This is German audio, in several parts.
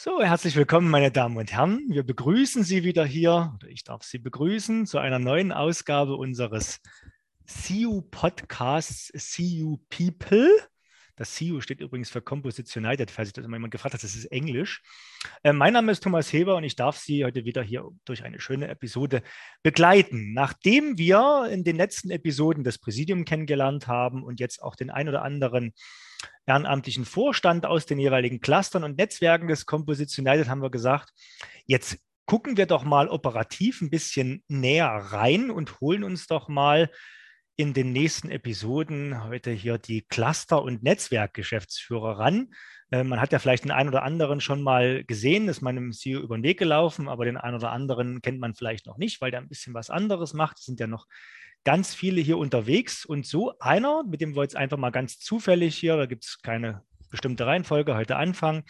So, herzlich willkommen, meine Damen und Herren. Wir begrüßen Sie wieder hier, oder ich darf Sie begrüßen, zu einer neuen Ausgabe unseres CU Podcasts CU People. Das CU steht übrigens für Composition United, falls sich das immer jemand gefragt hat, das ist Englisch. Äh, mein Name ist Thomas Heber und ich darf Sie heute wieder hier durch eine schöne Episode begleiten. Nachdem wir in den letzten Episoden das Präsidium kennengelernt haben und jetzt auch den ein oder anderen ehrenamtlichen Vorstand aus den jeweiligen Clustern und Netzwerken des Composition United haben wir gesagt, jetzt gucken wir doch mal operativ ein bisschen näher rein und holen uns doch mal in den nächsten Episoden heute hier die Cluster- und Netzwerkgeschäftsführer ran. Äh, man hat ja vielleicht den einen oder anderen schon mal gesehen, ist meinem CEO über den Weg gelaufen, aber den einen oder anderen kennt man vielleicht noch nicht, weil der ein bisschen was anderes macht. Es sind ja noch ganz viele hier unterwegs und so einer, mit dem wir jetzt einfach mal ganz zufällig hier, da gibt es keine bestimmte Reihenfolge, heute anfangen,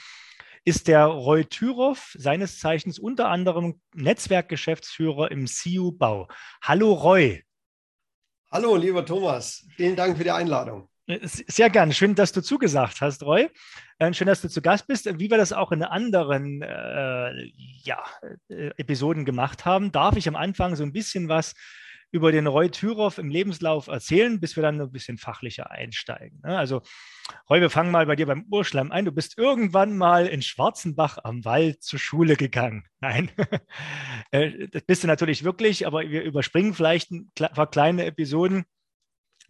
ist der Roy Thürow, seines Zeichens unter anderem Netzwerkgeschäftsführer im CU Bau. Hallo Roy. Hallo, lieber Thomas. Vielen Dank für die Einladung. Sehr gerne. Schön, dass du zugesagt hast, Roy. Äh, schön, dass du zu Gast bist. Wie wir das auch in anderen äh, ja, äh, Episoden gemacht haben, darf ich am Anfang so ein bisschen was über den Roy Thürow im Lebenslauf erzählen, bis wir dann ein bisschen fachlicher einsteigen. Ne? Also, Roy, wir fangen mal bei dir beim Urschleim ein. Du bist irgendwann mal in Schwarzenbach am Wald zur Schule gegangen. Nein, äh, das bist du natürlich wirklich, aber wir überspringen vielleicht ein paar kleine Episoden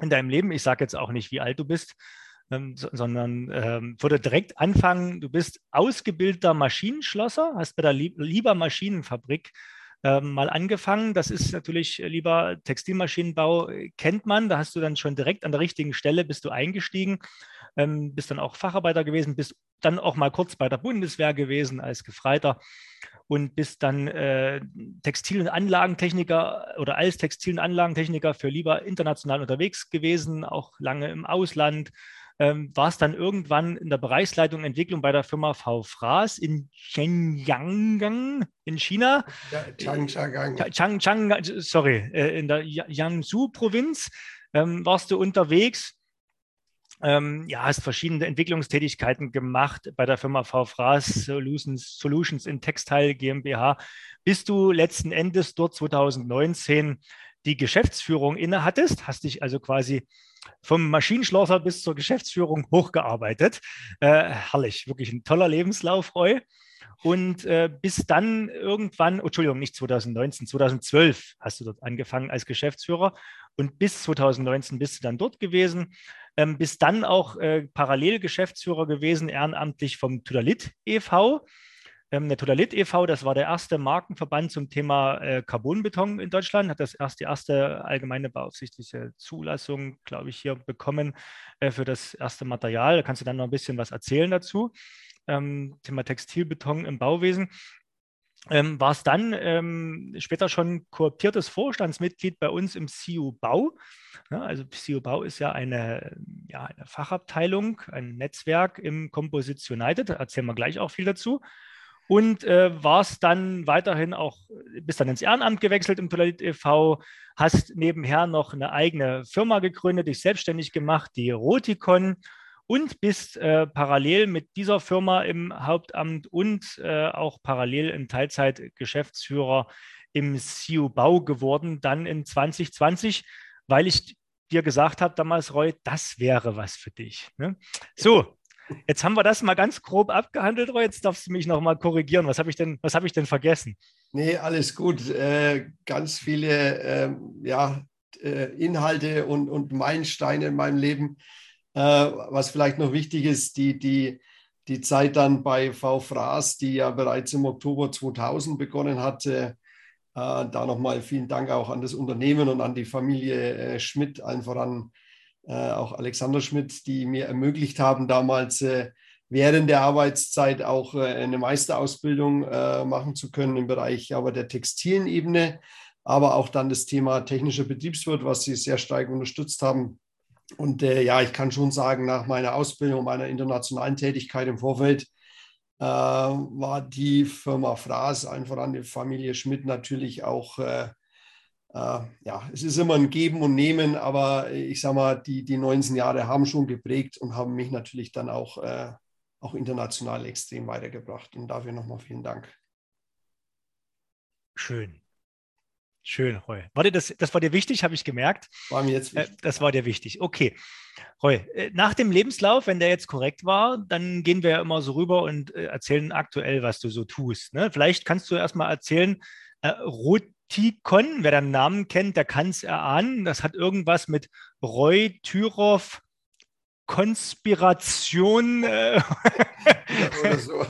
in deinem Leben. Ich sage jetzt auch nicht, wie alt du bist. Ähm, sondern ähm, würde direkt anfangen, du bist ausgebildeter Maschinenschlosser, hast bei der Lieber Maschinenfabrik ähm, mal angefangen. Das ist natürlich äh, lieber Textilmaschinenbau, äh, kennt man. Da hast du dann schon direkt an der richtigen Stelle bist du eingestiegen, ähm, bist dann auch Facharbeiter gewesen, bist dann auch mal kurz bei der Bundeswehr gewesen als Gefreiter und bist dann äh, Textil- und Anlagentechniker oder als Textil- und Anlagentechniker für lieber international unterwegs gewesen, auch lange im Ausland, ähm, war es dann irgendwann in der Bereichsleitung Entwicklung bei der Firma V. Fraß in Shenyang in China. Ja, Changchang. Chang, Chang, sorry, äh, in der Jiangsu-Provinz ähm, warst du unterwegs. Ähm, ja, hast verschiedene Entwicklungstätigkeiten gemacht bei der Firma V. Fraß Solutions, Solutions in Textile GmbH, bis du letzten Endes dort 2019 die Geschäftsführung innehattest, hast dich also quasi vom Maschinenschlosser bis zur Geschäftsführung hochgearbeitet. Äh, herrlich, wirklich ein toller Lebenslauf, Roy. Und äh, bis dann irgendwann, oh, Entschuldigung, nicht 2019, 2012 hast du dort angefangen als Geschäftsführer und bis 2019 bist du dann dort gewesen. Ähm, bis dann auch äh, parallel Geschäftsführer gewesen, ehrenamtlich vom Tudalit e.V. Ähm, der Todalit e.V., das war der erste Markenverband zum Thema äh, Carbonbeton in Deutschland, hat das erst die erste allgemeine beaufsichtliche Zulassung, glaube ich, hier bekommen äh, für das erste Material. Da kannst du dann noch ein bisschen was erzählen dazu. Ähm, Thema Textilbeton im Bauwesen. Ähm, war es dann ähm, später schon kooptiertes Vorstandsmitglied bei uns im CU Bau. Ja, also CU Bau ist ja eine, ja eine Fachabteilung, ein Netzwerk im Composition United. Da erzählen wir gleich auch viel dazu und äh, warst dann weiterhin auch, bist dann ins Ehrenamt gewechselt im Toilet e.V., hast nebenher noch eine eigene Firma gegründet, dich selbstständig gemacht, die Roticon und bist äh, parallel mit dieser Firma im Hauptamt und äh, auch parallel in Teilzeit Geschäftsführer im CU Bau geworden, dann in 2020, weil ich dir gesagt habe damals, Roy, das wäre was für dich. Ne? So, Jetzt haben wir das mal ganz grob abgehandelt, Roy. Jetzt darfst du mich noch mal korrigieren. Was habe ich, denn, hab ich denn vergessen? Nee, alles gut. Äh, ganz viele äh, ja, äh, Inhalte und, und Meilensteine in meinem Leben. Äh, was vielleicht noch wichtig ist, die, die, die Zeit dann bei V. Fraß, die ja bereits im Oktober 2000 begonnen hatte. Äh, da nochmal vielen Dank auch an das Unternehmen und an die Familie äh, Schmidt, allen voran äh, auch Alexander Schmidt, die mir ermöglicht haben, damals äh, während der Arbeitszeit auch äh, eine Meisterausbildung machen zu können im Bereich aber der textilen Ebene, aber auch dann das Thema technischer Betriebswirt, was Sie sehr stark unterstützt haben. Und äh, ja, ich kann schon sagen, nach meiner Ausbildung, meiner internationalen Tätigkeit im Vorfeld, äh, war die Firma Fraß, einfach an die Familie Schmidt natürlich auch äh, ja, es ist immer ein Geben und Nehmen, aber ich sage mal, die, die 19 Jahre haben schon geprägt und haben mich natürlich dann auch äh, auch international extrem weitergebracht. Und dafür nochmal vielen Dank. Schön. Schön, Roy. Warte, das, das war dir wichtig, habe ich gemerkt. War mir jetzt äh, wichtig. Das war dir wichtig. Okay. Roy, äh, nach dem Lebenslauf, wenn der jetzt korrekt war, dann gehen wir ja immer so rüber und äh, erzählen aktuell, was du so tust. Ne? Vielleicht kannst du erstmal erzählen, äh, Rotikon, wer den Namen kennt, der kann es erahnen. Das hat irgendwas mit Roy Tyrov Konspiration. Äh, oder so.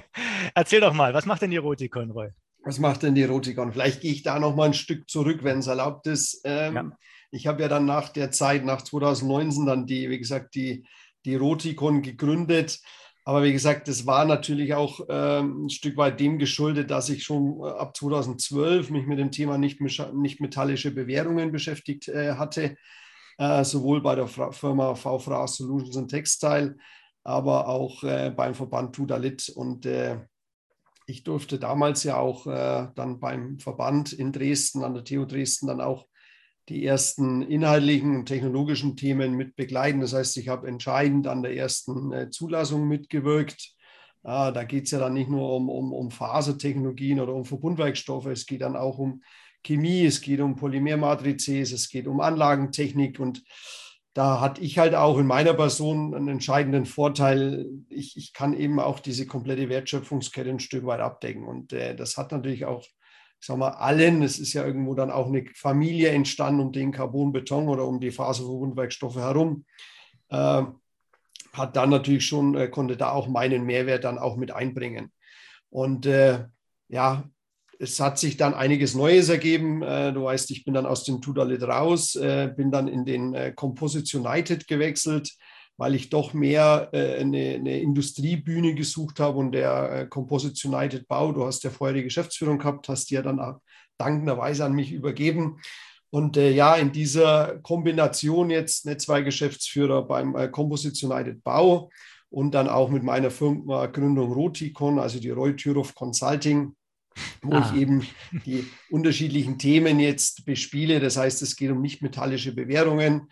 Erzähl doch mal, was macht denn die Rotikon, Roy? Was macht denn die Rotikon? Vielleicht gehe ich da noch mal ein Stück zurück, wenn es erlaubt ist. Ähm, ja. Ich habe ja dann nach der Zeit, nach 2019, dann die, wie gesagt, die, die Rotikon gegründet. Aber wie gesagt, das war natürlich auch ähm, ein Stück weit dem geschuldet, dass ich schon äh, ab 2012 mich mit dem Thema nicht, nicht metallische Bewährungen beschäftigt äh, hatte, äh, sowohl bei der Fra Firma VFRA Solutions and Textile, aber auch äh, beim Verband Tudalit. Und äh, ich durfte damals ja auch äh, dann beim Verband in Dresden, an der TU Dresden, dann auch die ersten inhaltlichen und technologischen Themen mit begleiten. Das heißt, ich habe entscheidend an der ersten äh, Zulassung mitgewirkt. Äh, da geht es ja dann nicht nur um, um, um Fasertechnologien oder um Verbundwerkstoffe, es geht dann auch um Chemie, es geht um Polymermatrizes, es geht um Anlagentechnik und da hatte ich halt auch in meiner Person einen entscheidenden Vorteil. Ich, ich kann eben auch diese komplette Wertschöpfungskette ein Stück weit abdecken. Und äh, das hat natürlich auch, ich sag mal, allen, es ist ja irgendwo dann auch eine Familie entstanden um den Carbonbeton oder um die Faserverbundwerkstoffe herum. Äh, hat dann natürlich schon, äh, konnte da auch meinen Mehrwert dann auch mit einbringen. Und äh, ja, es hat sich dann einiges Neues ergeben. Äh, du weißt, ich bin dann aus dem Tudalit raus, äh, bin dann in den äh, Composites United gewechselt, weil ich doch mehr eine, eine Industriebühne gesucht habe und der Composites United Bau, du hast ja vorher die Geschäftsführung gehabt, hast die ja dann auch dankenderweise an mich übergeben. Und äh, ja, in dieser Kombination jetzt Netzwerkgeschäftsführer beim äh, Composites United Bau und dann auch mit meiner Firma Gründung Roticon, also die Roy Thürhoff Consulting, wo ah. ich eben die unterschiedlichen Themen jetzt bespiele. Das heißt, es geht um nicht-metallische Bewährungen, äh,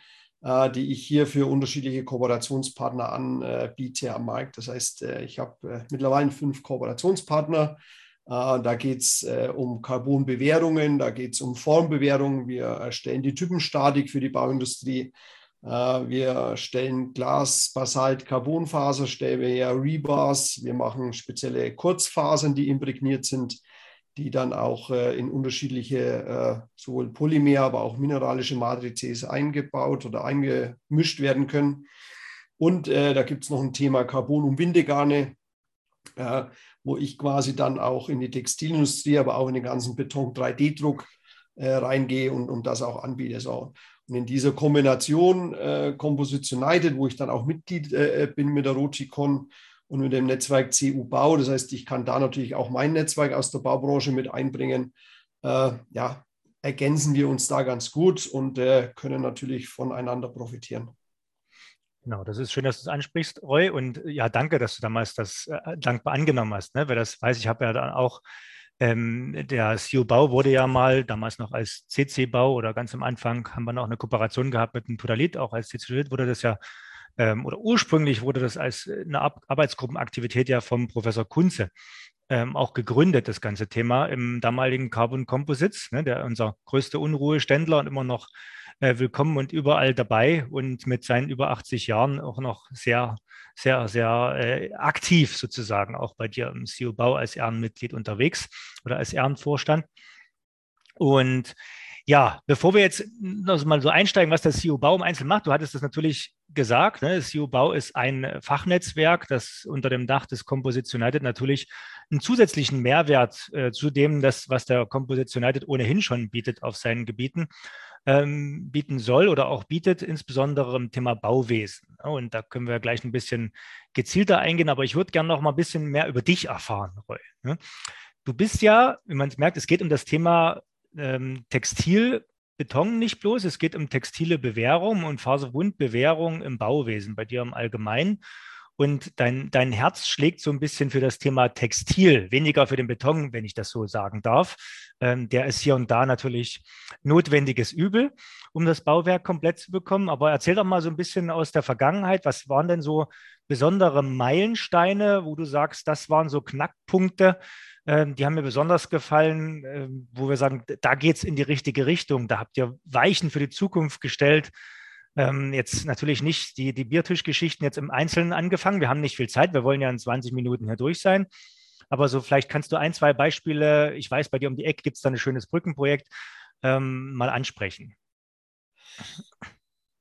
die ich hier für unterschiedliche Kooperationspartner anbiete am Markt. Das heißt, äh, ich habe äh, mittlerweile fünf Kooperationspartner. Äh, da geht es äh, um Carbonbewährungen, da geht es um Formbewährungen. Wir erstellen die Typenstatik für die Bauindustrie. Äh, wir stellen Glas, Basalt, Carbonfaserstäbe her, Rebars. Wir machen spezielle Kurzfasern, die imprägniert sind die dann auch äh, in unterschiedliche äh, sowohl Polymer, aber auch mineralische Matrices eingebaut oder eingemischt werden können. Und äh, da gibt es noch ein Thema Carbon- und Windegarne, äh, wo ich quasi dann auch in die Textilindustrie, aber auch in den ganzen Beton-3D-Druck äh, reingehe und, und das auch anbiete. So. Und in dieser Kombination äh, Composites United, wo ich dann auch Mitglied bin mit der Roticon, und mit dem Netzwerk CU Bau. Das heißt, ich kann da natürlich auch mein Netzwerk aus der Baubranche mit einbringen. Äh, ja, ergänzen wir uns da ganz gut und äh, können natürlich voneinander profitieren. Genau, das ist schön, dass du es ansprichst, Roy. Und ja, danke, dass du damals das äh, dankbar angenommen hast. Ne? Weil das weiß ich, habe ja dann auch, ähm, der CU Bau wurde ja mal damals noch als CC Bau oder ganz am Anfang haben wir noch eine Kooperation gehabt mit dem Totalit, auch als CC Totalit wurde das ja ähm, oder ursprünglich wurde das als äh, eine Ar Arbeitsgruppenaktivität ja vom Professor Kunze ähm, auch gegründet, das ganze Thema im damaligen Carbon Composites, ne, der unser größter Unruheständler und immer noch äh, willkommen und überall dabei und mit seinen über 80 Jahren auch noch sehr, sehr, sehr äh, aktiv sozusagen, auch bei dir im CEO Bau als Ehrenmitglied unterwegs oder als Ehrenvorstand. Und ja, bevor wir jetzt mal so einsteigen, was das CEO Bau im Einzelnen macht, du hattest das natürlich gesagt, ne? das CEO Bau ist ein Fachnetzwerk, das unter dem Dach des Composites United natürlich einen zusätzlichen Mehrwert äh, zu dem, das, was der Composites United ohnehin schon bietet auf seinen Gebieten, ähm, bieten soll oder auch bietet, insbesondere im Thema Bauwesen. Und da können wir gleich ein bisschen gezielter eingehen, aber ich würde gerne noch mal ein bisschen mehr über dich erfahren, Roy. Ne? Du bist ja, wie man es merkt, es geht um das Thema ähm, Textilbeton nicht bloß, es geht um textile Bewährung und Faserwundbewährung im Bauwesen, bei dir im Allgemeinen. Und dein, dein Herz schlägt so ein bisschen für das Thema Textil, weniger für den Beton, wenn ich das so sagen darf. Ähm, der ist hier und da natürlich notwendiges Übel, um das Bauwerk komplett zu bekommen. Aber erzähl doch mal so ein bisschen aus der Vergangenheit. Was waren denn so besondere Meilensteine, wo du sagst, das waren so Knackpunkte, die haben mir besonders gefallen, ähm, wo wir sagen, da geht es in die richtige Richtung. Da habt ihr Weichen für die Zukunft gestellt. Ähm, jetzt natürlich nicht die, die Biertischgeschichten jetzt im Einzelnen angefangen. Wir haben nicht viel Zeit. Wir wollen ja in 20 Minuten hier durch sein. Aber so vielleicht kannst du ein, zwei Beispiele, ich weiß, bei dir um die Ecke gibt es da ein schönes Brückenprojekt, ähm, mal ansprechen.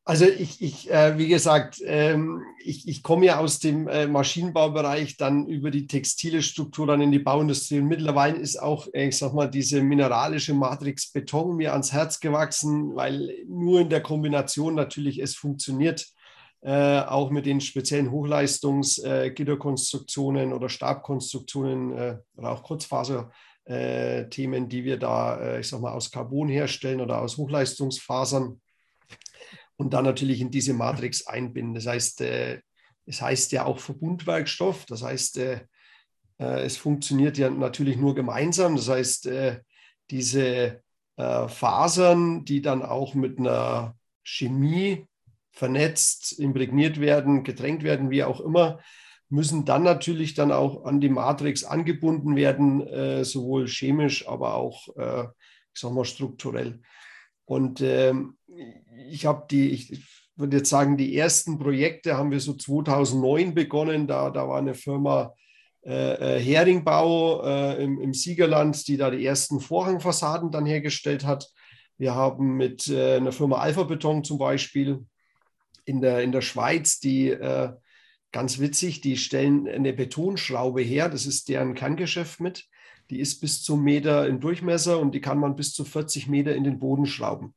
Also ich, ich äh, wie gesagt, ähm, ich, ich komme ja aus dem äh, Maschinenbaubereich, dann über die textile Struktur dann in die Bauindustrie. Und mittlerweile ist auch, äh, ich sag mal, diese mineralische Matrix Beton mir ans Herz gewachsen, weil nur in der Kombination natürlich es funktioniert, äh, auch mit den speziellen Hochleistungsgitterkonstruktionen oder Stabkonstruktionen äh, oder auch Kurzfaser-Themen, die wir da, ich sag mal, aus Carbon herstellen oder aus Hochleistungsfasern und dann natürlich in diese Matrix einbinden. Das heißt, äh, es heißt ja auch Verbundwerkstoff. Das heißt, äh, äh, es funktioniert ja natürlich nur gemeinsam. Das heißt, diese Fasern, die dann auch mit einer Chemie vernetzt, imprägniert werden, getränkt werden, wie auch immer, müssen dann natürlich dann auch an die Matrix angebunden werden, sowohl chemisch, aber auch, ich sag mal, strukturell. Und ähm, ich habe die, ich würde jetzt sagen, die ersten Projekte haben wir so 2009 begonnen. Da, da war eine Firma äh, äh, Heringbau äh, im, im, Siegerland, die da die ersten Vorhangfassaden dann hergestellt hat. Wir haben mit äh, einer Firma Alpha Beton zum Beispiel in der, in der Schweiz, die äh, ganz witzig, die stellen eine Betonschraube her. Das ist deren Kerngeschäft mit. Die ist bis zum Meter im Durchmesser und die kann man bis zu 40 Meter in den Boden schrauben.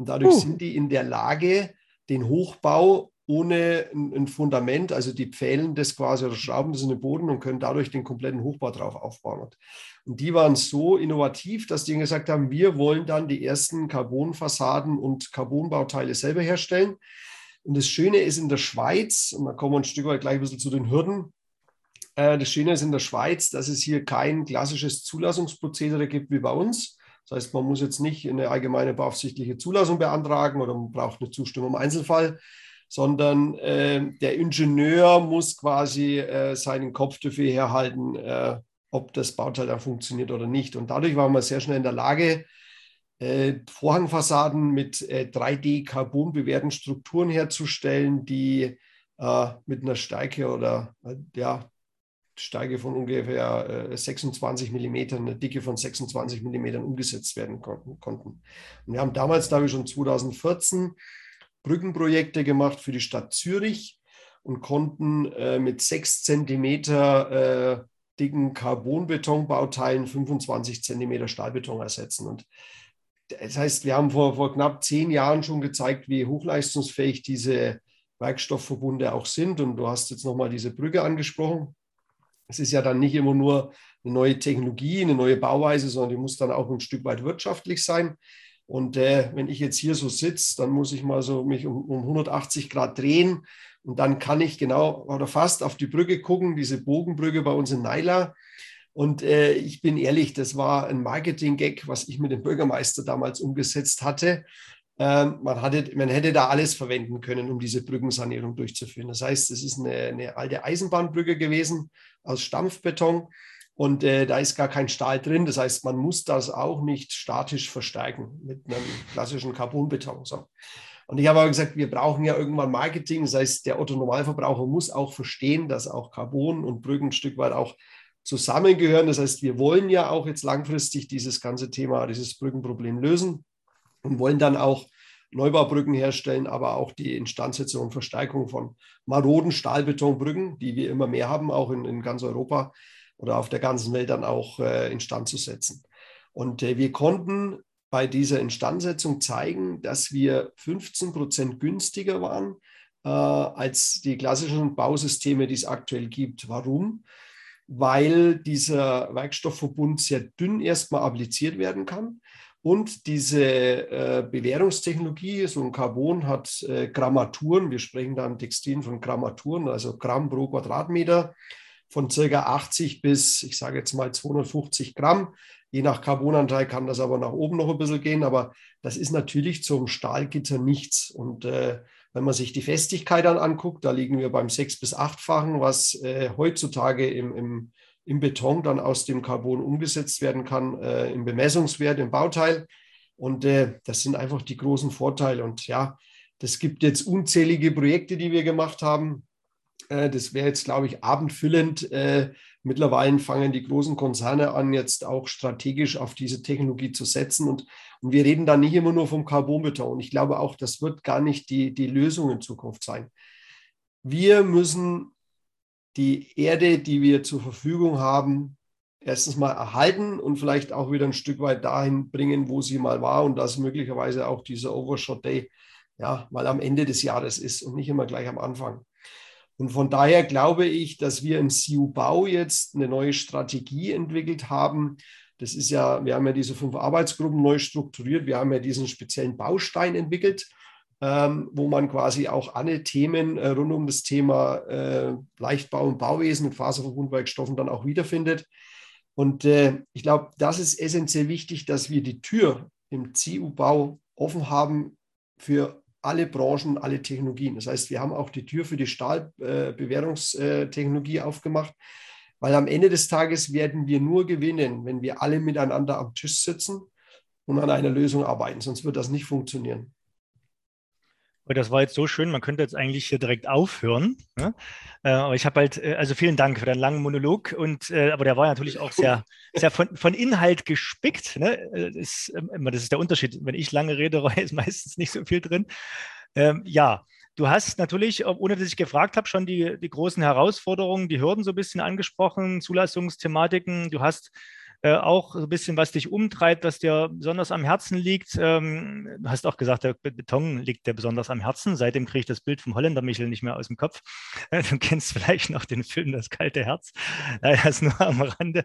Und dadurch uh. sind die in der Lage, den Hochbau ohne ein, Fundament, also die pfählen das quasi oder schrauben das in den Boden und können dadurch den kompletten Hochbau drauf aufbauen. Und die waren so innovativ, dass die gesagt haben, wir wollen dann die ersten Carbonfassaden und Carbonbauteile selber herstellen. Und das Schöne ist in der Schweiz, und da kommen wir ein Stück weit gleich ein bisschen zu den Hürden, äh, das Schöne ist in der Schweiz, dass es hier kein klassisches Zulassungsprozedere gibt wie bei uns. Das heißt, man muss jetzt nicht eine allgemeine beaufsichtliche Zulassung beantragen oder man braucht eine Zustimmung im Einzelfall, sondern äh, der Ingenieur muss quasi äh, seinen Kopf dafür herhalten, äh, ob das Bauteil dann funktioniert oder nicht. Und dadurch waren wir sehr schnell in der Lage, äh, Vorhangfassaden mit 3D-Carbon-bewährten Strukturen herzustellen, die mit einer Stärke oder ja, Steige von ungefähr 26 mm, eine Dicke von 26 mm umgesetzt werden konnten. Und wir haben damals, da wir schon 2014 Brückenprojekte gemacht für die Stadt Zürich und konnten äh, mit 6 cm äh, dicken Carbonbetonbauteilen 25 cm Stahlbeton ersetzen. Und das heißt, wir haben vor, vor knapp zehn Jahren schon gezeigt, wie hochleistungsfähig diese Werkstoffverbunde auch sind. Und du hast jetzt nochmal diese Brücke angesprochen. Es ist ja dann nicht immer nur eine neue Technologie, eine neue Bauweise, sondern die muss dann auch ein Stück weit wirtschaftlich sein. Und äh, wenn ich jetzt hier so sitze, dann muss ich mal so mich um, um 180 Grad drehen und dann kann ich genau oder fast auf die Brücke gucken, diese Bogenbrücke bei uns in Naila. Und äh, ich bin ehrlich, das war ein Marketing-Gag, was ich mit dem Bürgermeister damals umgesetzt hatte. Ähm, man, hatte, man hätte da alles verwenden können, um diese Brückensanierung durchzuführen. Das heißt, es ist eine, eine alte Eisenbahnbrücke gewesen aus Stampfbeton und äh, da ist gar kein Stahl drin. Das heißt, man muss das auch nicht statisch verstärken mit einem klassischen Carbonbeton. So. Und ich habe aber gesagt, wir brauchen ja irgendwann Marketing. Das heißt, der Otto-Normalverbraucher muss auch verstehen, dass auch Carbon und Brücken ein Stück weit auch zusammengehören. Das heißt, wir wollen ja auch jetzt langfristig dieses ganze Thema, dieses Brückenproblem lösen und wollen dann auch Neubaubrücken herstellen, aber auch die Instandsetzung und Verstärkung von maroden Stahlbetonbrücken, die wir immer mehr haben, auch in, in ganz Europa oder auf der ganzen Welt dann auch äh, instand zu setzen. Und äh, wir konnten bei dieser Instandsetzung zeigen, dass wir 15 Prozent günstiger waren äh, als die klassischen Bausysteme, die es aktuell gibt. Warum? Weil dieser Werkstoffverbund sehr dünn erstmal appliziert werden kann. Und diese äh, Bewährungstechnologie, so ein Carbon hat äh, Grammaturen, wir sprechen da im Textil von Grammaturen, also Gramm pro Quadratmeter von circa 80 bis, ich sage jetzt mal 250 Gramm. Je nach Carbonanteil kann das aber nach oben noch ein bisschen gehen, aber das ist natürlich zum Stahlgitter nichts. Und äh, Wenn man sich die Festigkeit dann anguckt, da liegen wir beim sechs- bis achtfachen, was äh, heutzutage im, im, im Beton dann aus dem Carbon umgesetzt werden kann, äh, im Bemessungswert, im Bauteil. Und äh, das sind einfach die großen Vorteile. Und ja, das gibt jetzt unzählige Projekte, die wir gemacht haben. Äh, das wäre jetzt, glaube ich, abendfüllend. Äh, mittlerweile fangen die großen Konzerne an, jetzt auch strategisch auf diese Technologie zu setzen. Und, und wir reden da nicht immer nur vom Carbonbeton. Und ich glaube auch, das wird gar nicht die, die Lösung in Zukunft sein. Wir müssen die Erde, die wir zur Verfügung haben, erstens mal erhalten und vielleicht auch wieder ein Stück weit dahin bringen, wo sie mal war und dass möglicherweise auch dieser Overshot Day ja mal am Ende des Jahres ist und nicht immer gleich am Anfang. Und von daher glaube ich, dass wir im CU-Bau jetzt eine neue Strategie entwickelt haben. Das ist ja, wir haben ja diese fünf Arbeitsgruppen neu strukturiert. Wir haben ja diesen speziellen Baustein entwickelt, ähm, wo man quasi auch alle Themen äh, rund um das Thema äh, Leichtbau und Bauwesen mit Faserverbundwerkstoffen dann auch wiederfindet. Und äh, ich glaube, das ist essentiell wichtig, dass wir die Tür im CU-Bau offen haben für alle Branchen, alle Technologien. Das heißt, wir haben auch die Tür für die Stahlbewährungstechnologie äh, aufgemacht, weil am Ende des Tages werden wir nur gewinnen, wenn wir alle miteinander am Tisch sitzen und an einer Lösung arbeiten. Sonst wird das nicht funktionieren. Das war jetzt so schön, man könnte jetzt eigentlich hier direkt aufhören. Ne? Äh, aber ich habe halt, äh, also vielen Dank für deinen langen Monolog. Und, äh, aber der war natürlich auch sehr, sehr von, von Inhalt gespickt. Ne? Das, ähm, das ist der Unterschied. Wenn ich lange rede, ist meistens nicht so viel drin. Ähm, ja, du hast natürlich, ohne dass ich gefragt habe, schon die, die großen Herausforderungen, die Hürden so ein bisschen angesprochen, Zulassungsthematiken. Du hast äh, auch ein bisschen, was dich umtreibt, was dir besonders am Herzen liegt. Ähm, du hast auch gesagt, der Beton liegt dir besonders am Herzen. Seitdem kriege ich das Bild vom Holländer Michel nicht mehr aus dem Kopf. du kennst vielleicht noch den Film Das kalte Herz. Das nur am Rande.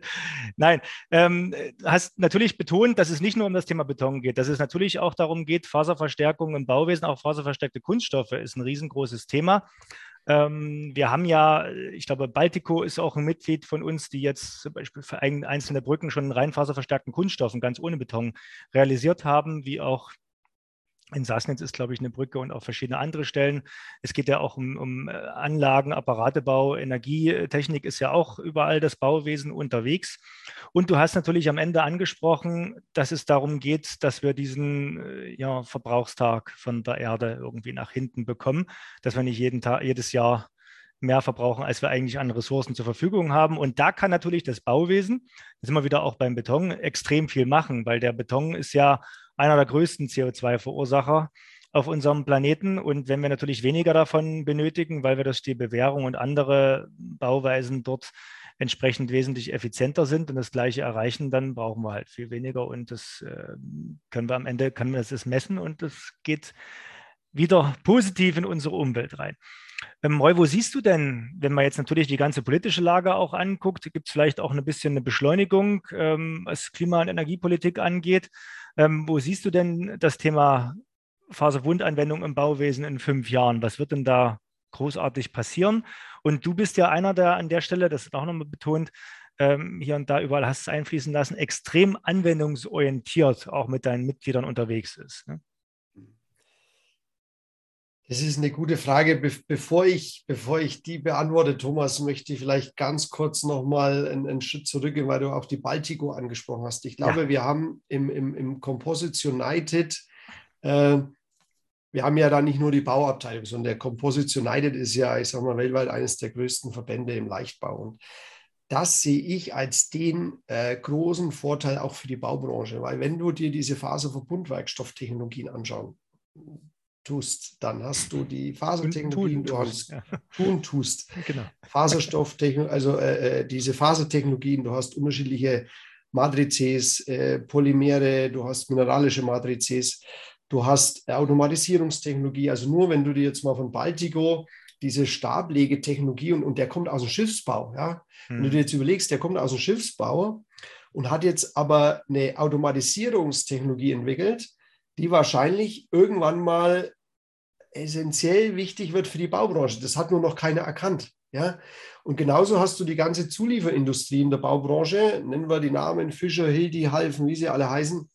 Nein, ähm, hast natürlich betont, dass es nicht nur um das Thema Beton geht, dass es natürlich auch darum geht, Faserverstärkung im Bauwesen, auch faserverstärkte Kunststoffe ist ein riesengroßes Thema. Ähm, wir haben ja, ich glaube, Baltico ist auch ein Mitglied von uns, die jetzt zum Beispiel für einzelne Brücken schon reinfaserverstärkten Kunststoffen ganz ohne Beton realisiert haben, wie auch in Sassnitz ist, glaube ich, eine Brücke und auch verschiedene andere Stellen. Es geht ja auch um, um, äh, Anlagen, Apparatebau, Energietechnik ist ja auch überall das Bauwesen unterwegs. Und du hast natürlich am Ende angesprochen, dass es darum geht, dass wir diesen äh, ja, Verbrauchstag von der Erde irgendwie nach hinten bekommen, dass wir nicht jeden Tag, jedes Jahr mehr verbrauchen, als wir eigentlich an Ressourcen zur Verfügung haben. Und da kann natürlich das Bauwesen, das sind wir wieder auch beim Beton, extrem viel machen, weil der Beton ist ja einer der größten CO2-Verursacher auf unserem Planeten. Und wenn wir natürlich weniger davon benötigen, weil wir durch die Bewährung und andere Bauweisen dort entsprechend wesentlich effizienter sind und das Gleiche erreichen, dann brauchen wir halt viel weniger. Und das äh, können wir am Ende, können wir das messen und das geht wieder positiv in unsere Umwelt rein. Ähm, wo siehst du denn, wenn man jetzt natürlich die ganze politische Lage auch anguckt, gibt es vielleicht auch ein bisschen eine Beschleunigung, ähm, was Klima- und Energiepolitik angeht? Ähm, wo siehst du denn das Thema Faserwundanwendung im Bauwesen in fünf Jahren? Was wird denn da großartig passieren? Und du bist ja einer, der an der Stelle, das ist auch nochmal betont, ähm, hier und da überall hast es einfließen lassen, extrem anwendungsorientiert auch mit deinen Mitgliedern unterwegs ist. Ne? Das ist eine gute Frage. Be bevor, ich, bevor ich die beantworte, Thomas, möchte ich vielleicht ganz kurz nochmal einen, einen Schritt zurückgehen, weil du auch die Baltico angesprochen hast. Ich glaube, ja. wir haben im, im, im Composites United, äh, wir haben ja da nicht nur die Bauabteilung, sondern der Composites United ist ja, ich sage mal, weltweit eines der größten Verbände im Leichtbau. Und das sehe ich als den äh, großen Vorteil auch für die Baubranche, weil wenn du dir diese Faserverbundwerkstofftechnologien anschauen, tust, dann hast du die Fasertechnologien, du hast ja. tun tust. Genau. Faserstofftechnologie, also äh, äh, diese Fasertechnologien, du hast unterschiedliche Matrizes, äh, Polymere, du hast mineralische Matrizes, du hast Automatisierungstechnologie. Also nur wenn du dir jetzt mal von Baltico diese Stablegetechnologie und, und der kommt aus dem Schiffsbau, ja. Hm. Wenn du hm. dir jetzt überlegst, der kommt aus dem Schiffsbau und hat jetzt aber eine Automatisierungstechnologie entwickelt, die wahrscheinlich irgendwann mal essentiell wichtig wird für die Baubranche. Das hat nur noch keiner erkannt. Ja? Und genauso hast du die ganze Zulieferindustrie in der Baubranche, nennen wir die Namen Fischer, Hildi, Halfen, wie sie alle heißen,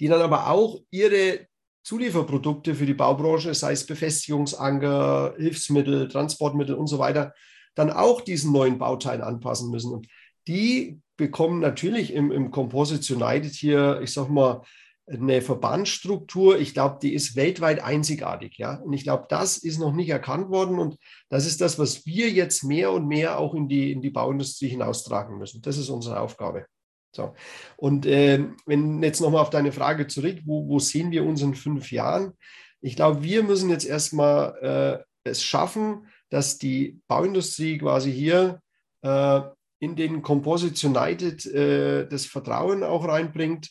die dann aber auch ihre Zulieferprodukte für die Baubranche, sei es Befestigungsanker, Hilfsmittel, Transportmittel und so weiter, dann auch diesen neuen Bauteilen anpassen müssen. Und die bekommen natürlich im, im Composite United hier, ich sag mal, eine Verbandsstruktur, ich glaube, die ist weltweit einzigartig. Ja? Und ich glaube, das ist noch nicht erkannt worden. Und das ist das, was wir jetzt mehr und mehr auch in die, in die Bauindustrie hinaustragen müssen. Das ist unsere Aufgabe. So. Und äh, wenn jetzt nochmal auf deine Frage zurück, wo, wo sehen wir uns in fünf Jahren? Ich glaube, wir müssen jetzt erstmal äh, es schaffen, dass die Bauindustrie quasi hier äh, in den Composite United äh, das Vertrauen auch reinbringt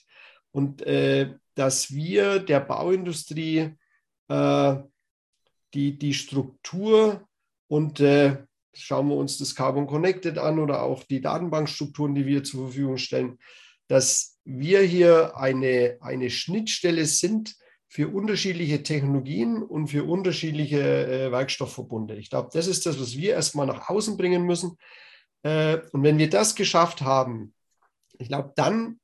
und äh, dass wir der Bauindustrie äh, die, die Struktur und äh, schauen wir uns das Carbon Connected an oder auch die Datenbankstrukturen, die wir zur Verfügung stellen, dass wir hier eine, eine Schnittstelle sind für unterschiedliche Technologien und für unterschiedliche äh, Werkstoffverbunde. Ich glaube, das ist das, was wir erstmal nach außen bringen müssen. Äh, und wenn wir das geschafft haben, ich glaube, dann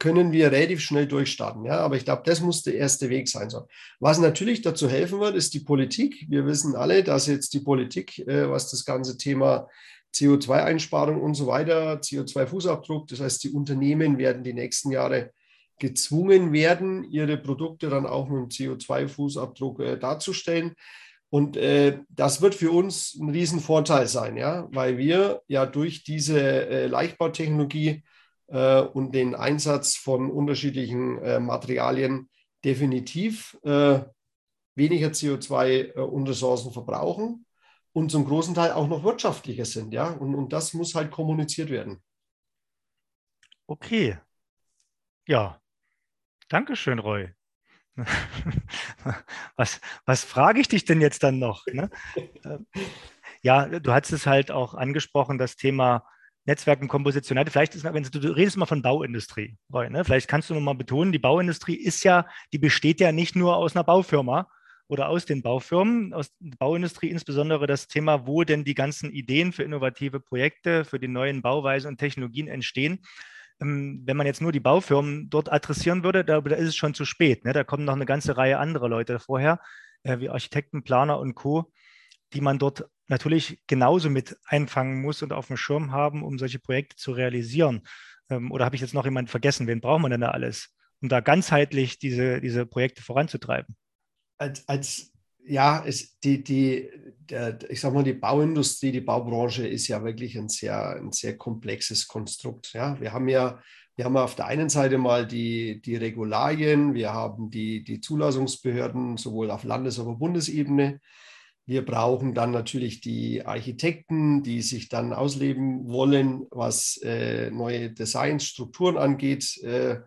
können wir relativ schnell durchstarten. Ja, aber ich glaube, das muss der erste Weg sein. So. Was natürlich dazu helfen wird, ist die Politik. Wir wissen alle, dass jetzt die Politik, äh, was das ganze Thema CO2-Einsparung und so weiter, CO2-Fußabdruck, das heißt, die Unternehmen werden die nächsten Jahre gezwungen werden, ihre Produkte dann auch mit einem CO2-Fußabdruck äh, darzustellen. Und äh, das wird für uns ein Riesenvorteil sein, ja, weil wir ja durch diese äh, Leichtbautechnologie äh, und den Einsatz von unterschiedlichen äh, Materialien definitiv äh, weniger CO2 äh, und Ressourcen verbrauchen und zum großen Teil auch noch wirtschaftlicher sind. Ja? Und, und das muss halt kommuniziert werden. Okay. Ja. Dankeschön, Roy. was, was frage ich dich denn jetzt dann noch? Ne? Ähm, ja, du hast es halt auch angesprochen, das Thema Netzwerken, Komposition. Vielleicht ist, wenn du, du redest mal von Bauindustrie, Roy, ne? vielleicht kannst du nochmal betonen, die Bauindustrie ist ja, die besteht ja nicht nur aus einer Baufirma oder aus den Baufirmen, aus der Bauindustrie insbesondere das Thema, wo denn die ganzen Ideen für innovative Projekte, für die neuen Bauweisen und Technologien entstehen. Ähm, wenn man jetzt nur die Baufirmen dort adressieren würde, da, da ist es schon zu spät. Ne? Da kommen noch eine ganze Reihe anderer Leute vorher, äh, wie Architekten, Planer und Co., die man dort natürlich genauso mit einfangen muss und auf dem Schirm haben, um solche Projekte zu realisieren. Ähm, oder habe ich jetzt noch jemanden vergessen? Wen braucht man denn da alles, um da ganzheitlich diese, diese Projekte voranzutreiben? Als, als ja, es, die, die, der, ich sag mal, die Bauindustrie, die Baubranche ist ja wirklich ein sehr, ein sehr komplexes Konstrukt. Ja, wir haben ja, wir haben auf der einen Seite mal die, die Regularien, wir haben die, die Zulassungsbehörden sowohl auf Landes- als auch Bundesebene. Wir brauchen dann natürlich die Architekten, die sich dann ausleben wollen, was äh, neue Designstrukturen angeht. Äh,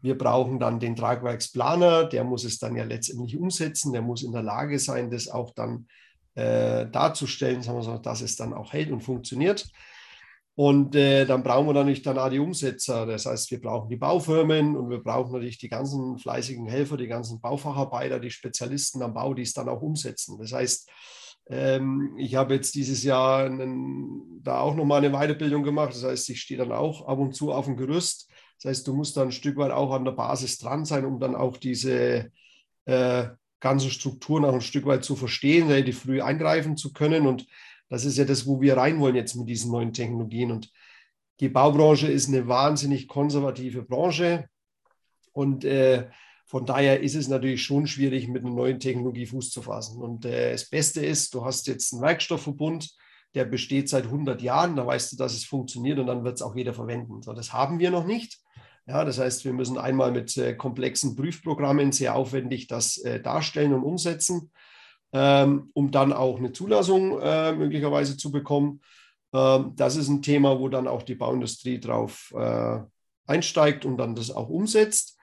wir brauchen dann den Tragwerksplaner, der muss es dann ja letztendlich umsetzen, der muss in der Lage sein, das auch dann äh, darzustellen, sagen wir so, dass es dann auch hält und funktioniert. Und äh, dann brauchen wir natürlich dann auch die Umsetzer. Das heißt, wir brauchen die Baufirmen und wir brauchen natürlich die ganzen fleißigen Helfer, die ganzen Baufacharbeiter, die Spezialisten am Bau, die es dann auch umsetzen. Das heißt, ähm, ich habe jetzt dieses Jahr einen, da auch nochmal eine Weiterbildung gemacht. Das heißt, ich stehe dann auch ab und zu auf dem Gerüst. Das heißt, du musst dann ein Stück weit auch an der Basis dran sein, um dann auch diese äh, ganzen Strukturen auch ein Stück weit zu verstehen, relativ früh eingreifen zu können. Und das ist ja das, wo wir rein wollen jetzt mit diesen neuen Technologien. Und die Baubranche ist eine wahnsinnig konservative Branche. Und äh, von daher ist es natürlich schon schwierig, mit einer neuen Technologie Fuß zu fassen. Und äh, das Beste ist, du hast jetzt einen Werkstoffverbund, der besteht seit 100 Jahren, da weißt du, dass es funktioniert und dann wird es auch jeder verwenden. So, das haben wir noch nicht. Ja, das heißt, wir müssen einmal mit äh, komplexen Prüfprogrammen sehr aufwendig das äh, darstellen und umsetzen ähm, um dann auch eine Zulassung äh, möglicherweise zu bekommen. Ähm, das ist ein Thema, wo dann auch die Bauindustrie drauf äh, einsteigt und dann das auch umsetzt.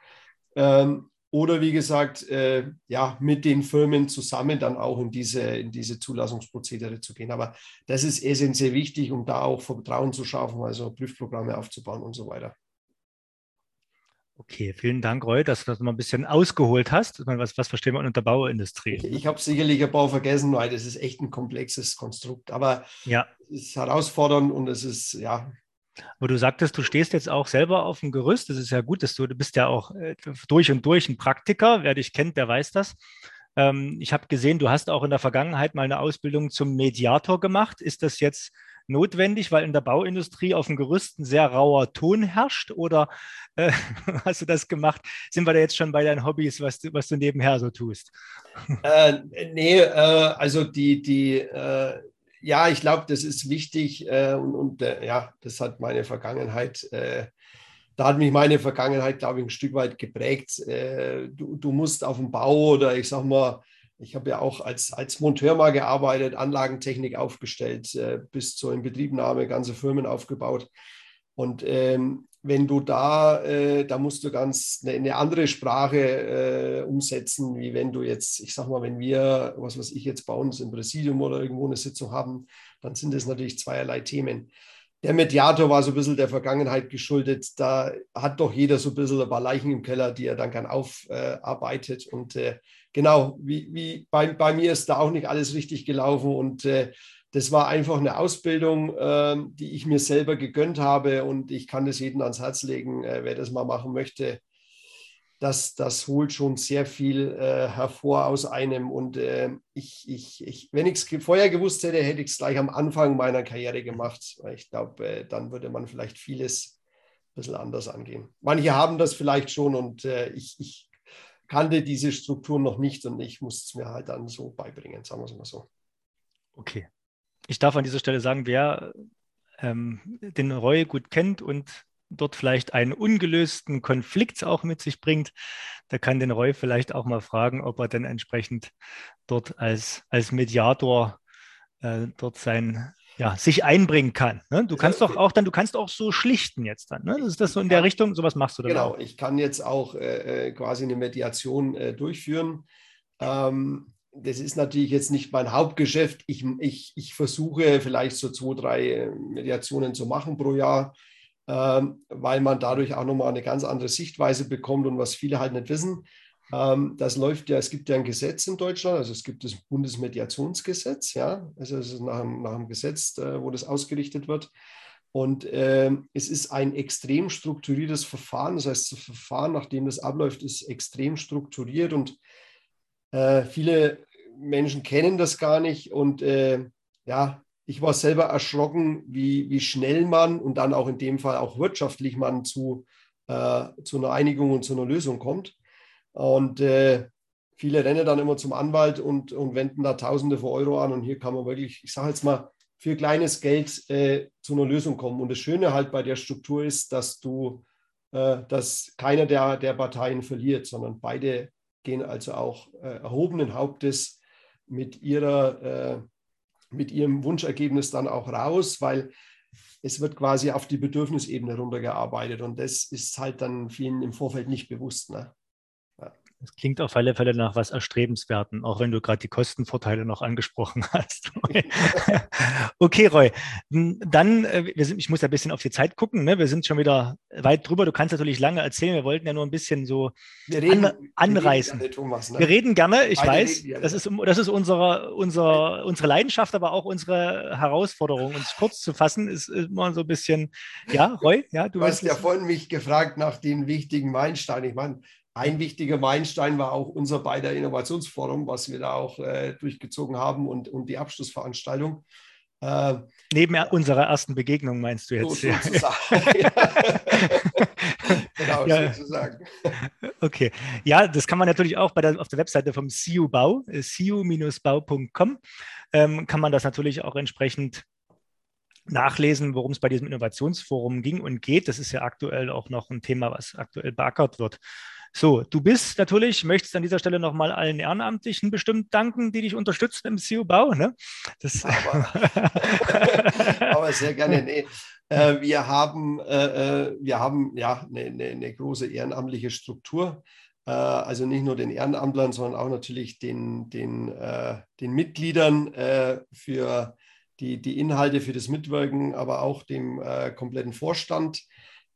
Ähm, oder wie gesagt, äh, ja, mit den Firmen zusammen dann auch in diese, in diese Zulassungsprozedere zu gehen. Aber das ist essentiell wichtig, um da auch Vertrauen zu schaffen, also Prüfprogramme aufzubauen und so weiter. Okay, vielen Dank, Roy, dass du das mal ein bisschen ausgeholt hast. Was, was verstehen wir unter Bauindustrie? Ich, ich habe sicherlich ein Bau vergessen, weil das ist echt ein komplexes Konstrukt. Aber ja. es ist herausfordernd und es ist, ja, Aber du sagtest, du stehst jetzt auch selber auf dem Gerüst. Das ist ja gut, dass du, du bist ja auch äh, durch und durch ein Praktiker. Wer dich kennt, der weiß das. Ähm, ich habe gesehen, du hast auch in der Vergangenheit mal eine Ausbildung zum Mediator gemacht. Ist das jetzt notwendig, weil in der Bauindustrie auf dem Gerüst ein sehr rauer Ton herrscht? Oder äh, hast du das gemacht? Sind wir da jetzt schon bei deinen Hobbys, was du, was du nebenher so tust? Äh, nee, äh, also die, die äh, ja, ich glaube, das ist wichtig äh, und, und äh, ja, das hat meine Vergangenheit, äh, da hat mich meine Vergangenheit, glaube ich, ein Stück weit geprägt. Du, du, musst auf dem Bau oder ich sag mal, ich habe ja auch als, als Monteur mal gearbeitet, Anlagentechnik aufgestellt, äh, bis zur Inbetriebnahme ganze Firmen aufgebaut. Und ähm, wenn du da, äh, da musst du ganz eine, eine andere Sprache äh, umsetzen, wie wenn du jetzt, ich sag mal, wenn wir, was weiß ich jetzt bei uns im Präsidium oder irgendwo eine Sitzung haben, dann sind es natürlich zweierlei Themen. Der Mediator war so ein bisschen der Vergangenheit geschuldet. Da hat doch jeder so ein bisschen ein paar Leichen im Keller, die er dann gern aufarbeitet. und äh, genau, wie, wie bei, bei, mir ist da auch nicht alles richtig gelaufen und äh, das war einfach eine Ausbildung, äh, die ich mir selber gegönnt habe und ich kann das jedem ans Herz legen, äh, wer das mal machen möchte. Das, das holt schon sehr viel äh, hervor aus einem. Und äh, ich, ich, ich, wenn ich es vorher gewusst hätte, hätte ich es gleich am Anfang meiner Karriere gemacht. Ich glaube, äh, dann würde man vielleicht vieles ein bisschen anders angehen. Manche haben das vielleicht schon und ich, ich kannte diese Struktur noch nicht und ich muss es mir halt dann so beibringen, sagen wir es mal so. Okay, ich darf an dieser Stelle sagen, wer ähm, den Roy gut kennt und dort vielleicht einen ungelösten Konflikt auch mit sich bringt, der kann den Roy vielleicht auch mal fragen, ob er dann entsprechend dort als, als Mediator äh, dort sein, ja, sich einbringen kann. Ne? Du kannst doch auch dann, du kannst auch so schlichten jetzt dann. Ne? Ist das so in der Richtung? Sowas machst du dann Genau, auch? ich kann jetzt auch äh, äh quasi eine Mediation äh, durchführen. Ähm, das ist natürlich jetzt nicht mein Hauptgeschäft. Ich, ich, ich versuche vielleicht so zwei, drei äh, Mediationen zu machen pro Jahr, ähm, weil man dadurch auch nochmal eine ganz andere Sichtweise bekommt und was viele halt nicht wissen. Ähm, das läuft ja, es gibt ja ein Gesetz in Deutschland, also es gibt das Bundesmediationsgesetz, ja, also es ist nach, nach einem Gesetz, äh, wo das ausgerichtet wird. Und äh, es ist ein extrem strukturiertes Verfahren. Das heißt, das Verfahren, nachdem das abläuft, ist extrem strukturiert und äh, viele Menschen kennen das gar nicht und äh, ja, ich war selber erschrocken, wie, wie schnell man und dann auch in dem Fall auch wirtschaftlich man zu, äh, zu einer Einigung und zu einer Lösung kommt. Und äh, viele rennen dann immer zum Anwalt und, und wenden da Tausende von Euro an und hier kann man wirklich, ich sage jetzt mal, für kleines Geld äh, zu einer Lösung kommen. Und das Schöne halt bei der Struktur ist, dass du, äh, dass keiner der, der Parteien verliert, sondern beide gehen also auch äh, erhobenen Hauptes mit, ihrer, äh, mit ihrem Wunschergebnis dann auch raus, weil es wird quasi auf die Bedürfnisebene runtergearbeitet und das ist halt dann vielen im Vorfeld nicht bewusst. Ne? Das klingt auf alle Fälle nach was Erstrebenswerten, auch wenn du gerade die Kostenvorteile noch angesprochen hast. okay, Roy. Dann, äh, wir sind, ich muss ein bisschen auf die Zeit gucken. Ne? Wir sind schon wieder weit drüber. Du kannst natürlich lange erzählen. Wir wollten ja nur ein bisschen so reden, an, anreißen. Wir reden gerne, Thomas, ne? wir reden gerne ich Beide weiß. Das ist, das ist unsere, unsere, unsere Leidenschaft, aber auch unsere Herausforderung, uns kurz zu fassen, ist immer so ein bisschen, ja, Roy, ja, du, du hast ja vorhin mich gefragt nach den wichtigen Meilensteinen. Ich meine, ein wichtiger Meilenstein war auch unser beider Innovationsforum, was wir da auch äh, durchgezogen haben und, und die Abschlussveranstaltung. Äh, Neben unserer ersten Begegnung meinst du jetzt? So, genau, ja. sozusagen. Okay. Ja, das kann man natürlich auch bei der, auf der Webseite vom CU Bau, äh, cu-bau.com, ähm, kann man das natürlich auch entsprechend nachlesen, worum es bei diesem Innovationsforum ging und geht. Das ist ja aktuell auch noch ein Thema, was aktuell beackert wird. So, du bist natürlich, möchtest an dieser Stelle nochmal allen Ehrenamtlichen bestimmt danken, die dich unterstützen im CU-Bau. Ne? aber, aber, sehr gerne. Nee. Äh, wir haben, äh, äh, wir haben ja eine, eine, eine große ehrenamtliche Struktur. Äh, also nicht nur den Ehrenamtlern, sondern auch natürlich den, den, äh, den Mitgliedern äh, für die, die Inhalte, für das Mitwirken, aber auch dem kompletten Vorstand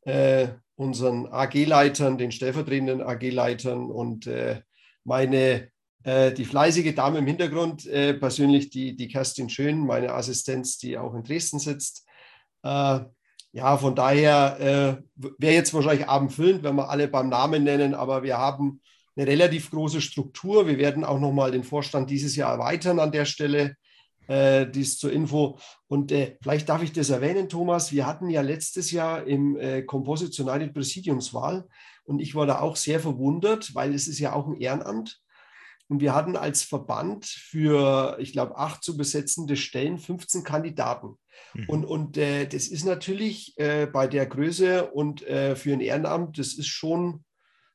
äh, unseren AG-Leitern, den stellvertretenden AG-Leitern und äh, meine, äh, die fleißige Dame im Hintergrund, äh, persönlich die, die Kerstin Schön, meine Assistenz, die auch in Dresden sitzt. Äh, ja, von daher äh, wäre jetzt wahrscheinlich abendfüllend, wenn wir alle beim Namen nennen, aber wir haben eine relativ große Struktur. Wir werden auch nochmal den Vorstand dieses Jahr erweitern an der Stelle. Äh, dies zur Info. Und äh, vielleicht darf ich das erwähnen, Thomas. Wir hatten ja letztes Jahr im äh, Composites United Präsidiumswahl und ich war da auch sehr verwundert, weil es ist ja auch ein Ehrenamt. Und wir hatten als Verband für, ich glaube, acht zu besetzende Stellen 15 Kandidaten. Mhm. Und, und äh, das ist natürlich äh, bei der Größe und äh, für ein Ehrenamt, das ist schon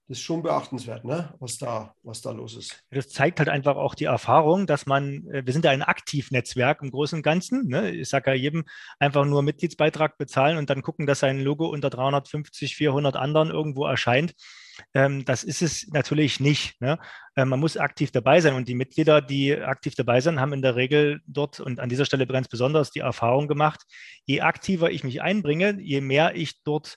das ist schon beachtenswert, ne? was, da, was da los ist. Das zeigt halt einfach auch die Erfahrung, dass man, äh, wir sind ja ein Aktivnetzwerk im Großen und Ganzen. Ne? Ich sage ja jedem einfach nur Mitgliedsbeitrag bezahlen und dann gucken, dass sein Logo unter 350, 400 anderen irgendwo erscheint. Ähm, das ist es natürlich nicht. Ne? Äh, man muss aktiv dabei sein und die Mitglieder, die aktiv dabei sind, haben in der Regel dort und an dieser Stelle ganz besonders die Erfahrung gemacht, je aktiver ich mich einbringe, je mehr ich dort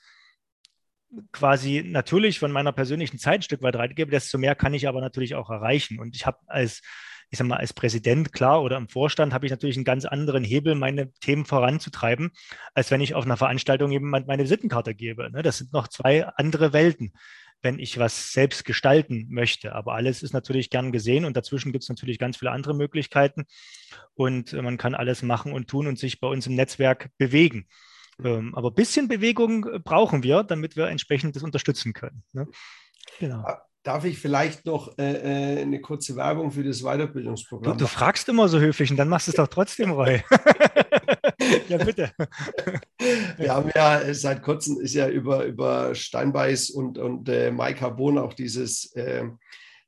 quasi natürlich von meiner persönlichen Zeit ein Stück weit reingebe, desto mehr kann ich aber natürlich auch erreichen. Und ich habe als, ich sag mal, als Präsident, klar, oder im Vorstand habe ich natürlich einen ganz anderen Hebel, meine Themen voranzutreiben, als wenn ich auf einer Veranstaltung jemand meine Visitenkarte gebe. Ne? Das sind noch zwei andere Welten, wenn ich was selbst gestalten möchte. Aber alles ist natürlich gern gesehen und dazwischen gibt es natürlich ganz viele andere Möglichkeiten. Und man kann alles machen und tun und sich bei uns im Netzwerk bewegen. Ähm, aber ein bisschen Bewegung äh, brauchen wir, damit wir entsprechend das unterstützen können. Ne? Genau. Darf ich vielleicht noch äh, äh, eine kurze Werbung für das Weiterbildungsprogramm du, du fragst immer so höflich und dann machst du es doch trotzdem, Roy. ja, bitte. Wir haben ja seit kurzem ist ja über, über Steinbeiß und, und äh, Mike Carbon auch dieses äh,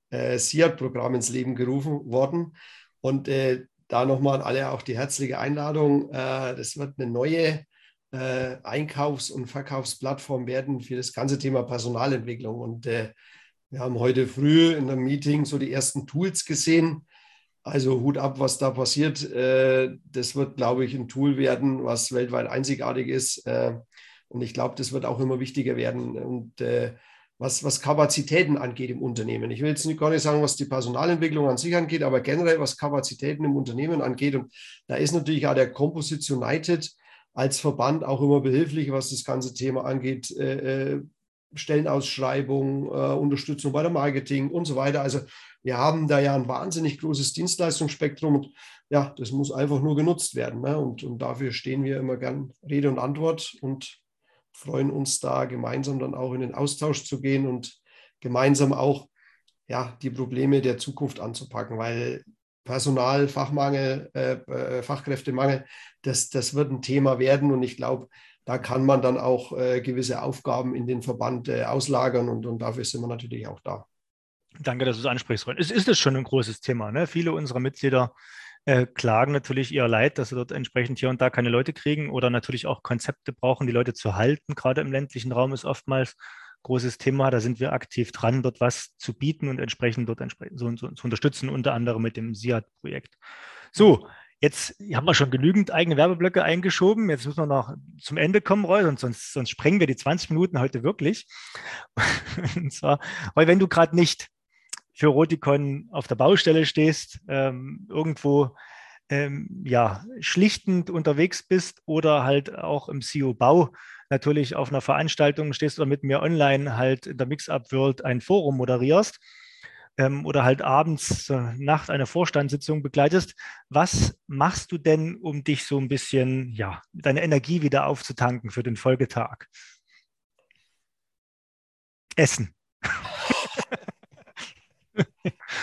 äh, SIAD-Programm ins Leben gerufen worden. Und äh, da nochmal an alle auch die herzliche Einladung. Äh, das wird eine neue äh, Einkaufs- und Verkaufsplattform werden für das ganze Thema Personalentwicklung. Und äh, wir haben heute früh in einem Meeting so die ersten Tools gesehen. Also Hut ab, was da passiert. Äh, das wird, glaube ich, ein Tool werden, was weltweit einzigartig ist. Äh, und ich glaube, das wird auch immer wichtiger werden. Und äh, was, was Kapazitäten angeht im Unternehmen. Ich will jetzt nicht, gar nicht sagen, was die Personalentwicklung an sich angeht, aber generell, was Kapazitäten im Unternehmen angeht. Und da ist natürlich auch der Composites United als Verband auch immer behilflich, was das ganze Thema angeht. Äh, äh, Stellenausschreibung, äh, Unterstützung bei der Marketing und so weiter. Also wir haben da ja ein wahnsinnig großes Dienstleistungsspektrum und ja, das muss einfach nur genutzt werden. Ne? Und, und dafür stehen wir immer gern Rede und Antwort und freuen uns da gemeinsam dann auch in den Austausch zu gehen und gemeinsam auch ja, die Probleme der Zukunft anzupacken, weil Personal, Fachmangel, äh, äh, Fachkräftemangel, das, das wird ein Thema werden. Und ich glaube, da kann man dann auch äh, gewisse Aufgaben in den Verband äh, auslagern und, und dafür sind wir natürlich auch da. Danke, dass du es ansprichst. Es ist es schon ein großes Thema. Ne? Viele unserer Mitglieder äh, klagen natürlich ihr Leid, dass sie dort entsprechend hier und da keine Leute kriegen oder natürlich auch Konzepte brauchen, die Leute zu halten. Gerade im ländlichen Raum ist oftmals großes Thema. Da sind wir aktiv dran, dort was zu bieten und entsprechend dort entsprechend so, so, zu unterstützen, unter anderem mit dem SIAD-Projekt. So, jetzt haben wir schon genügend eigene Werbeblöcke eingeschoben. Jetzt müssen wir noch zum Ende kommen, Roy, sonst, sonst, sonst sprengen wir die 20 Minuten heute wirklich. und zwar, Roy, wenn du gerade nicht für Roticon auf der Baustelle stehst, ähm, irgendwo ähm, ja, schlichtend unterwegs bist oder halt auch im CEO-Bau natürlich auf einer Veranstaltung stehst oder mit mir online halt in der Mix-Up-World ein Forum moderierst ähm, oder halt abends äh, Nacht eine Vorstandssitzung begleitest. Was machst du denn, um dich so ein bisschen, ja, deine Energie wieder aufzutanken für den Folgetag? Essen.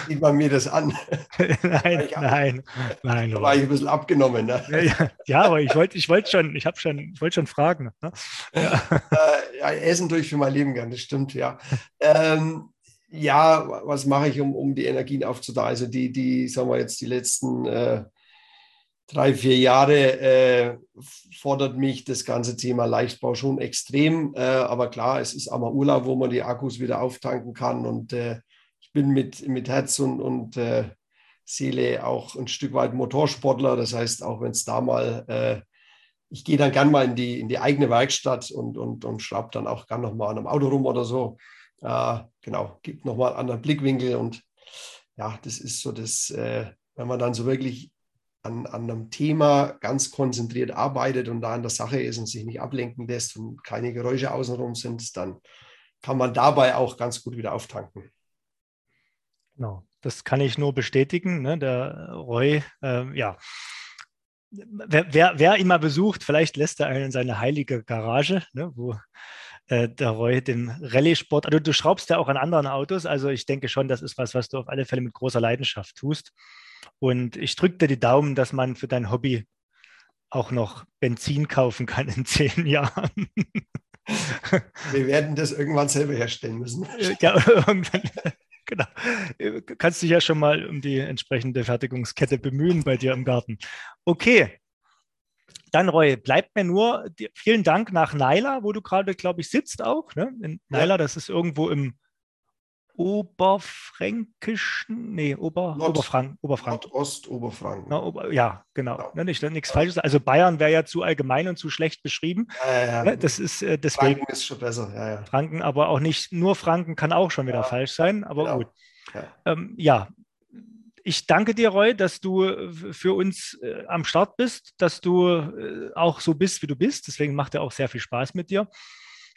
Sieht man mir das an? nein, nein, nein. Da war ich ein bisschen abgenommen. Ne? Ja, ja, aber ich wollte ich wollt schon, ich schon, ich wollte schon fragen. Ne? Ja. Äh, ja. Essen durch für mein Leben gern, das stimmt, ja. Ähm, ja, was mache ich, um, um die Energien aufzuteilen? Also die, die, sagen wir jetzt, die letzten äh, drei, vier Jahre äh, fordert mich das ganze Thema Leichtbau schon extrem. Äh, aber klar, es ist auch mal Urlaub, wo man die Akkus wieder auftanken kann und äh, bin mit, mit Herz und, und äh, Seele auch ein Stück weit Motorsportler. Das heißt, auch wenn es da mal, äh, ich gehe dann gern mal in die, in die eigene Werkstatt und, und, und schraube dann auch gern nochmal an einem Auto rum oder so. Äh, genau, gibt nochmal einen anderen Blickwinkel und ja, das ist so das, äh, wenn man dann so wirklich an, an einem Thema ganz konzentriert arbeitet und da an der Sache ist und sich nicht ablenken lässt und keine Geräusche außenrum sind, dann kann man dabei auch ganz gut wieder auftanken. Genau, das kann ich nur bestätigen. Ne? Der Roy, äh, ja, wer, wer, wer, ihn mal besucht, vielleicht lässt er einen in seine heilige Garage, ne? wo äh, der Roy den Rallye-Sport, also du schraubst ja auch an anderen Autos, also ich denke schon, das ist was, was du auf alle Fälle mit großer Leidenschaft tust. Und ich drücke dir die Daumen, dass man für dein Hobby auch noch Benzin kaufen kann in zehn Jahren. Wir werden das irgendwann selber herstellen müssen. Ja, irgendwann. Genau. Kannst dich ja schon mal um die entsprechende Fertigungskette bemühen bei dir im Garten. Okay. Dann, Roy, bleibt mir nur vielen Dank nach Naila, wo du gerade, glaube ich, sitzt auch. Ne? In Naila, ja. das ist irgendwo im Oberfränkischen, nee, Ober, Nord, Oberfrank, Oberfrank. Nordostoberfranken. Na, Ober, ja, genau. genau. Ne, nicht, nichts ja. Falsches. Also Bayern wäre ja zu allgemein und zu schlecht beschrieben. Ja, ja, ne, das ist äh, deswegen. Franken ist schon besser, ja, ja. Franken, aber auch nicht nur Franken kann auch schon wieder falsch sein, aber genau. gut. Ähm, ja, ich danke dir, Roy, dass du äh, für uns äh, am Start bist, dass du äh, auch so bist, wie du bist. Deswegen macht er auch sehr viel Spaß mit dir.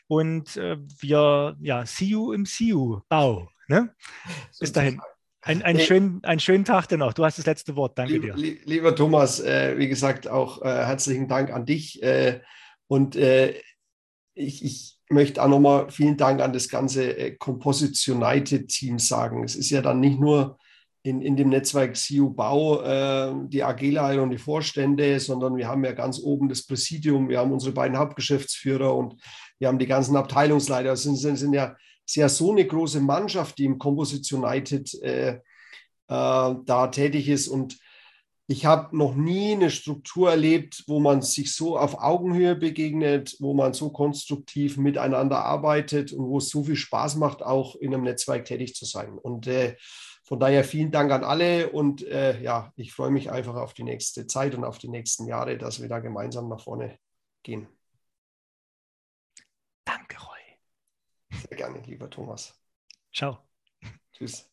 Und äh, wir, ja, see you im See you. Bau. Ne? Bis dahin. Ein, einen, nee. schönen, einen schönen Tag dennoch. Du hast das letzte Wort. Danke Lieb, dir. Lieber Thomas, äh, wie gesagt, auch äh, herzlichen Dank an dich. Äh, und äh, ich, ich, möchte auch nochmal vielen Dank an das ganze äh, Composites United Team sagen. Es ist ja dann nicht nur in, in dem Netzwerk CU Bau äh, die AG-Leiter und die Vorstände, sondern wir haben ja ganz oben das Präsidium, wir haben unsere beiden Hauptgeschäftsführer und wir haben die ganzen Abteilungsleiter. Es sind, sind, sind ja ja so eine große Mannschaft, die im Composite United äh, äh, da tätig ist. Und ich habe noch nie eine Struktur erlebt, wo man sich so auf Augenhöhe begegnet, wo man so konstruktiv miteinander arbeitet und wo es so viel Spaß macht, auch in einem Netzwerk tätig zu sein. Und äh, von daher vielen Dank an alle und äh, ja, ich freue mich einfach auf die nächste Zeit und auf die nächsten Jahre, dass wir da gemeinsam nach vorne gehen. Danke, Roy. Sehr gerne, lieber Thomas. Ciao. Tschüss.